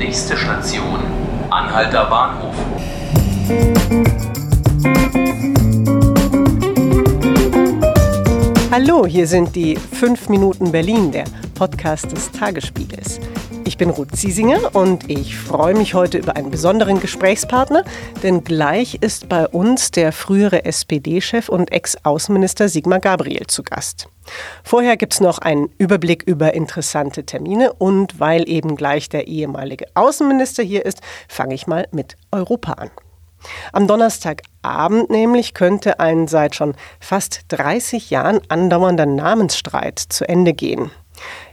Nächste Station, Anhalter Bahnhof. Hallo, hier sind die 5 Minuten Berlin, der Podcast des Tagesspiegels. Ich bin Ruth Ziesinger und ich freue mich heute über einen besonderen Gesprächspartner, denn gleich ist bei uns der frühere SPD-Chef und Ex-Außenminister Sigmar Gabriel zu Gast. Vorher gibt es noch einen Überblick über interessante Termine und weil eben gleich der ehemalige Außenminister hier ist, fange ich mal mit Europa an. Am Donnerstagabend nämlich könnte ein seit schon fast 30 Jahren andauernder Namensstreit zu Ende gehen.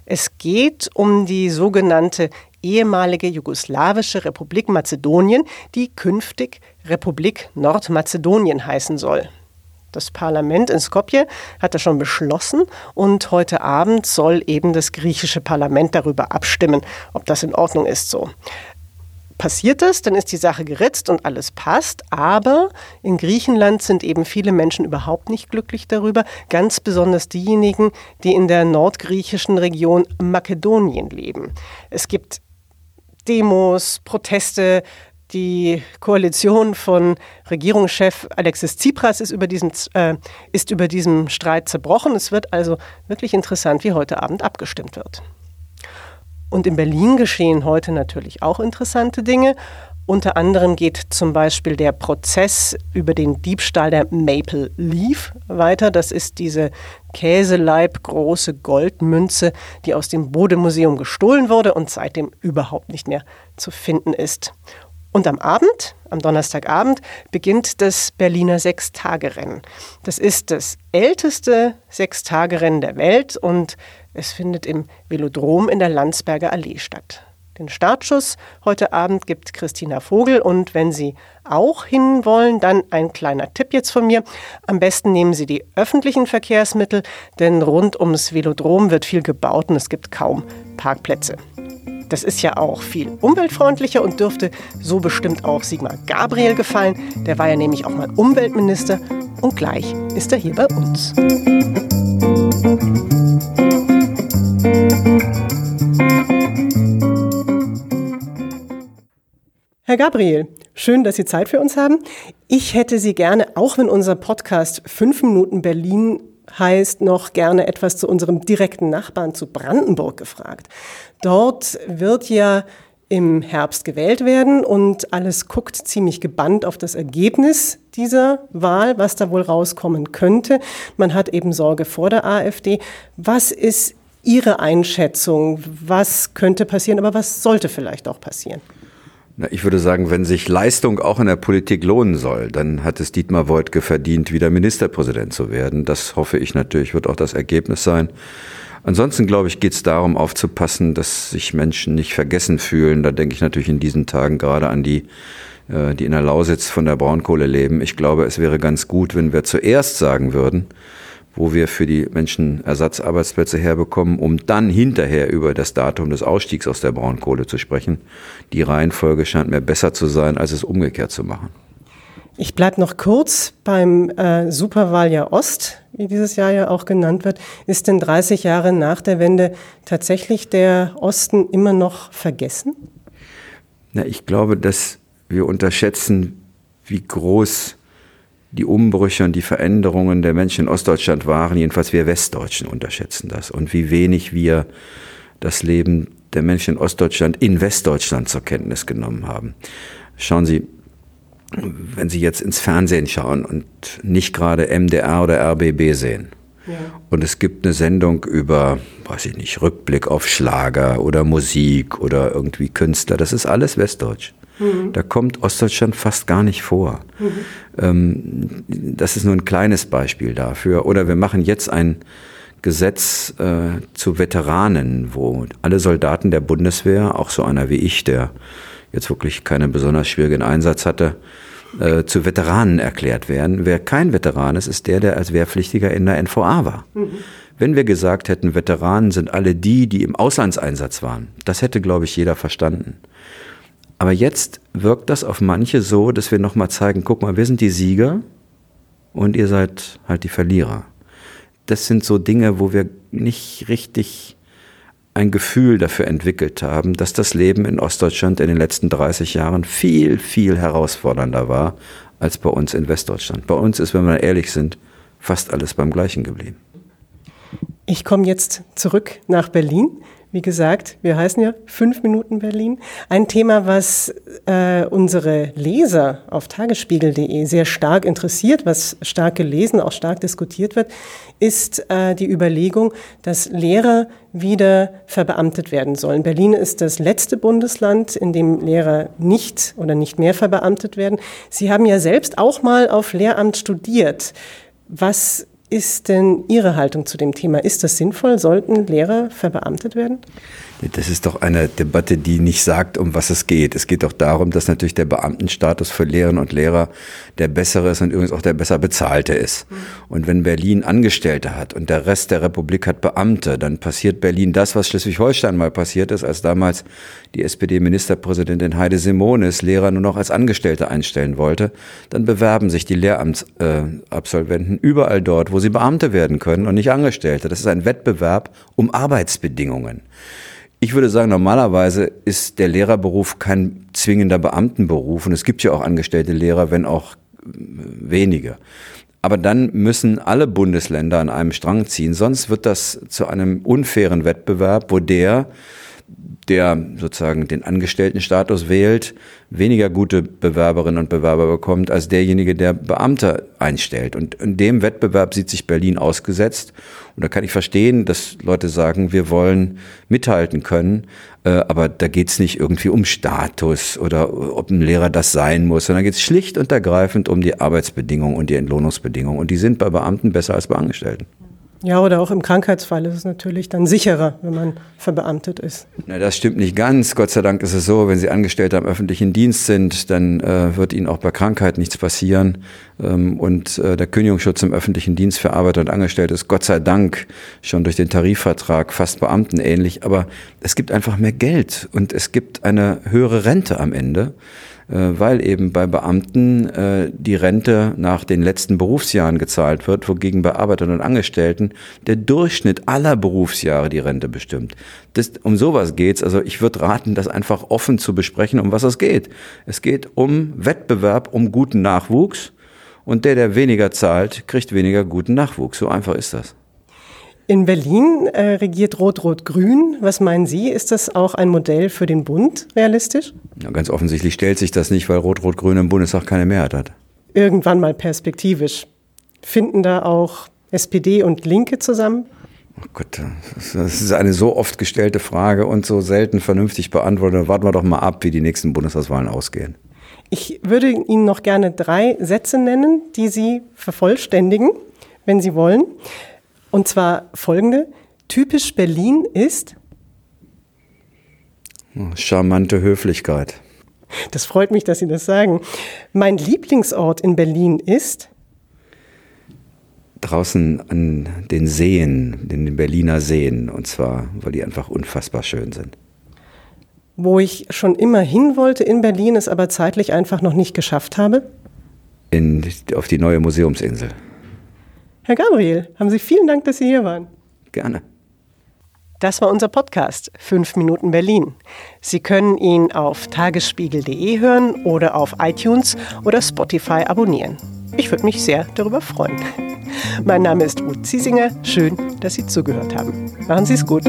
Es geht um die sogenannte ehemalige jugoslawische Republik Mazedonien, die künftig Republik Nordmazedonien heißen soll. Das Parlament in Skopje hat das schon beschlossen und heute Abend soll eben das griechische Parlament darüber abstimmen, ob das in Ordnung ist so passiert das, dann ist die Sache geritzt und alles passt. Aber in Griechenland sind eben viele Menschen überhaupt nicht glücklich darüber, ganz besonders diejenigen, die in der nordgriechischen Region Makedonien leben. Es gibt Demos, Proteste, die Koalition von Regierungschef Alexis Tsipras ist über, diesen, äh, ist über diesem Streit zerbrochen. Es wird also wirklich interessant, wie heute Abend abgestimmt wird. Und in Berlin geschehen heute natürlich auch interessante Dinge. Unter anderem geht zum Beispiel der Prozess über den Diebstahl der Maple Leaf weiter. Das ist diese Käseleib große Goldmünze, die aus dem Bode-Museum gestohlen wurde und seitdem überhaupt nicht mehr zu finden ist. Und am Abend, am Donnerstagabend, beginnt das Berliner Sechstagerennen. Das ist das älteste Sechstagerennen der Welt und es findet im Velodrom in der Landsberger Allee statt. Den Startschuss heute Abend gibt Christina Vogel und wenn Sie auch hin wollen, dann ein kleiner Tipp jetzt von mir. Am besten nehmen Sie die öffentlichen Verkehrsmittel, denn rund ums Velodrom wird viel gebaut und es gibt kaum Parkplätze. Das ist ja auch viel umweltfreundlicher und dürfte so bestimmt auch Sigmar Gabriel gefallen. Der war ja nämlich auch mal Umweltminister und gleich ist er hier bei uns. Herr Gabriel, schön, dass Sie Zeit für uns haben. Ich hätte Sie gerne, auch wenn unser Podcast 5 Minuten Berlin heißt, noch gerne etwas zu unserem direkten Nachbarn, zu Brandenburg gefragt. Dort wird ja im Herbst gewählt werden und alles guckt ziemlich gebannt auf das Ergebnis dieser Wahl, was da wohl rauskommen könnte. Man hat eben Sorge vor der AfD. Was ist Ihre Einschätzung? Was könnte passieren, aber was sollte vielleicht auch passieren? Na, ich würde sagen, wenn sich Leistung auch in der Politik lohnen soll, dann hat es Dietmar Woidke verdient, wieder Ministerpräsident zu werden. Das hoffe ich natürlich, wird auch das Ergebnis sein. Ansonsten, glaube ich, geht es darum, aufzupassen, dass sich Menschen nicht vergessen fühlen. Da denke ich natürlich in diesen Tagen gerade an die, äh, die in der Lausitz von der Braunkohle leben. Ich glaube, es wäre ganz gut, wenn wir zuerst sagen würden, wo wir für die Menschen Ersatzarbeitsplätze herbekommen, um dann hinterher über das Datum des Ausstiegs aus der Braunkohle zu sprechen. Die Reihenfolge scheint mir besser zu sein, als es umgekehrt zu machen. Ich bleibe noch kurz beim äh, Superwahljahr Ost, wie dieses Jahr ja auch genannt wird. Ist denn 30 Jahre nach der Wende tatsächlich der Osten immer noch vergessen? Na, ich glaube, dass wir unterschätzen, wie groß die Umbrüche und die Veränderungen der Menschen in Ostdeutschland waren, jedenfalls wir Westdeutschen unterschätzen das und wie wenig wir das Leben der Menschen in Ostdeutschland in Westdeutschland zur Kenntnis genommen haben. Schauen Sie, wenn Sie jetzt ins Fernsehen schauen und nicht gerade MDR oder RBB sehen, ja. und es gibt eine Sendung über, weiß ich nicht, Rückblick auf Schlager oder Musik oder irgendwie Künstler, das ist alles Westdeutsch. Mhm. Da kommt Ostdeutschland fast gar nicht vor. Mhm. Ähm, das ist nur ein kleines Beispiel dafür. Oder wir machen jetzt ein Gesetz äh, zu Veteranen, wo alle Soldaten der Bundeswehr, auch so einer wie ich, der jetzt wirklich keinen besonders schwierigen Einsatz hatte, äh, zu Veteranen erklärt werden. Wer kein Veteran ist, ist der, der als Wehrpflichtiger in der NVA war. Mhm. Wenn wir gesagt hätten, Veteranen sind alle die, die im Auslandseinsatz waren, das hätte, glaube ich, jeder verstanden. Aber jetzt wirkt das auf manche so, dass wir nochmal zeigen, guck mal, wir sind die Sieger und ihr seid halt die Verlierer. Das sind so Dinge, wo wir nicht richtig ein Gefühl dafür entwickelt haben, dass das Leben in Ostdeutschland in den letzten 30 Jahren viel, viel herausfordernder war als bei uns in Westdeutschland. Bei uns ist, wenn wir ehrlich sind, fast alles beim gleichen geblieben. Ich komme jetzt zurück nach Berlin. Wie gesagt, wir heißen ja fünf Minuten Berlin. Ein Thema, was äh, unsere Leser auf tagesspiegel.de sehr stark interessiert, was stark gelesen, auch stark diskutiert wird, ist äh, die Überlegung, dass Lehrer wieder verbeamtet werden sollen. Berlin ist das letzte Bundesland, in dem Lehrer nicht oder nicht mehr verbeamtet werden. Sie haben ja selbst auch mal auf Lehramt studiert. Was ist denn Ihre Haltung zu dem Thema? Ist das sinnvoll? Sollten Lehrer verbeamtet werden? Das ist doch eine Debatte, die nicht sagt, um was es geht. Es geht doch darum, dass natürlich der Beamtenstatus für Lehrerinnen und Lehrer der bessere ist und übrigens auch der besser bezahlte ist. Und wenn Berlin Angestellte hat und der Rest der Republik hat Beamte, dann passiert Berlin das, was Schleswig-Holstein mal passiert ist, als damals die SPD-Ministerpräsidentin Heide Simonis Lehrer nur noch als Angestellte einstellen wollte. Dann bewerben sich die Lehramtsabsolventen überall dort, wo sie Beamte werden können und nicht Angestellte. Das ist ein Wettbewerb um Arbeitsbedingungen. Ich würde sagen, normalerweise ist der Lehrerberuf kein zwingender Beamtenberuf und es gibt ja auch angestellte Lehrer, wenn auch äh, wenige. Aber dann müssen alle Bundesländer an einem Strang ziehen, sonst wird das zu einem unfairen Wettbewerb, wo der, der sozusagen den Angestelltenstatus wählt, weniger gute Bewerberinnen und Bewerber bekommt als derjenige, der Beamte einstellt. Und in dem Wettbewerb sieht sich Berlin ausgesetzt. Und da kann ich verstehen, dass Leute sagen, wir wollen mithalten können, äh, aber da geht es nicht irgendwie um Status oder ob ein Lehrer das sein muss, sondern geht es schlicht und ergreifend um die Arbeitsbedingungen und die Entlohnungsbedingungen. Und die sind bei Beamten besser als bei Angestellten. Ja, oder auch im Krankheitsfall ist es natürlich dann sicherer, wenn man verbeamtet ist. Na, das stimmt nicht ganz. Gott sei Dank ist es so, wenn Sie Angestellte am öffentlichen Dienst sind, dann äh, wird Ihnen auch bei Krankheit nichts passieren. Ähm, und äh, der Kündigungsschutz im öffentlichen Dienst für Arbeiter und Angestellte ist Gott sei Dank schon durch den Tarifvertrag fast beamtenähnlich. Aber es gibt einfach mehr Geld und es gibt eine höhere Rente am Ende. Äh, weil eben bei Beamten äh, die Rente nach den letzten Berufsjahren gezahlt wird, wogegen bei Arbeitern und Angestellten der Durchschnitt aller Berufsjahre die Rente bestimmt. Das, um sowas geht's. Also ich würde raten, das einfach offen zu besprechen, um was es geht. Es geht um Wettbewerb, um guten Nachwuchs. Und der, der weniger zahlt, kriegt weniger guten Nachwuchs. So einfach ist das. In Berlin äh, regiert Rot-Rot-Grün. Was meinen Sie? Ist das auch ein Modell für den Bund realistisch? Ja, ganz offensichtlich stellt sich das nicht, weil Rot-Rot-Grün im Bundestag keine Mehrheit hat. Irgendwann mal perspektivisch. Finden da auch SPD und Linke zusammen? Oh Gott, das ist eine so oft gestellte Frage und so selten vernünftig beantwortet. Warten wir doch mal ab, wie die nächsten Bundestagswahlen ausgehen. Ich würde Ihnen noch gerne drei Sätze nennen, die Sie vervollständigen, wenn Sie wollen. Und zwar folgende. Typisch Berlin ist? Charmante Höflichkeit. Das freut mich, dass Sie das sagen. Mein Lieblingsort in Berlin ist? Draußen an den Seen, den Berliner Seen. Und zwar, weil die einfach unfassbar schön sind. Wo ich schon immer hin wollte in Berlin, es aber zeitlich einfach noch nicht geschafft habe? In, auf die neue Museumsinsel. Herr Gabriel, haben Sie vielen Dank, dass Sie hier waren. Gerne. Das war unser Podcast 5 Minuten Berlin. Sie können ihn auf tagesspiegel.de hören oder auf iTunes oder Spotify abonnieren. Ich würde mich sehr darüber freuen. Mein Name ist Ruth Ziesinger. Schön, dass Sie zugehört haben. Machen Sie es gut.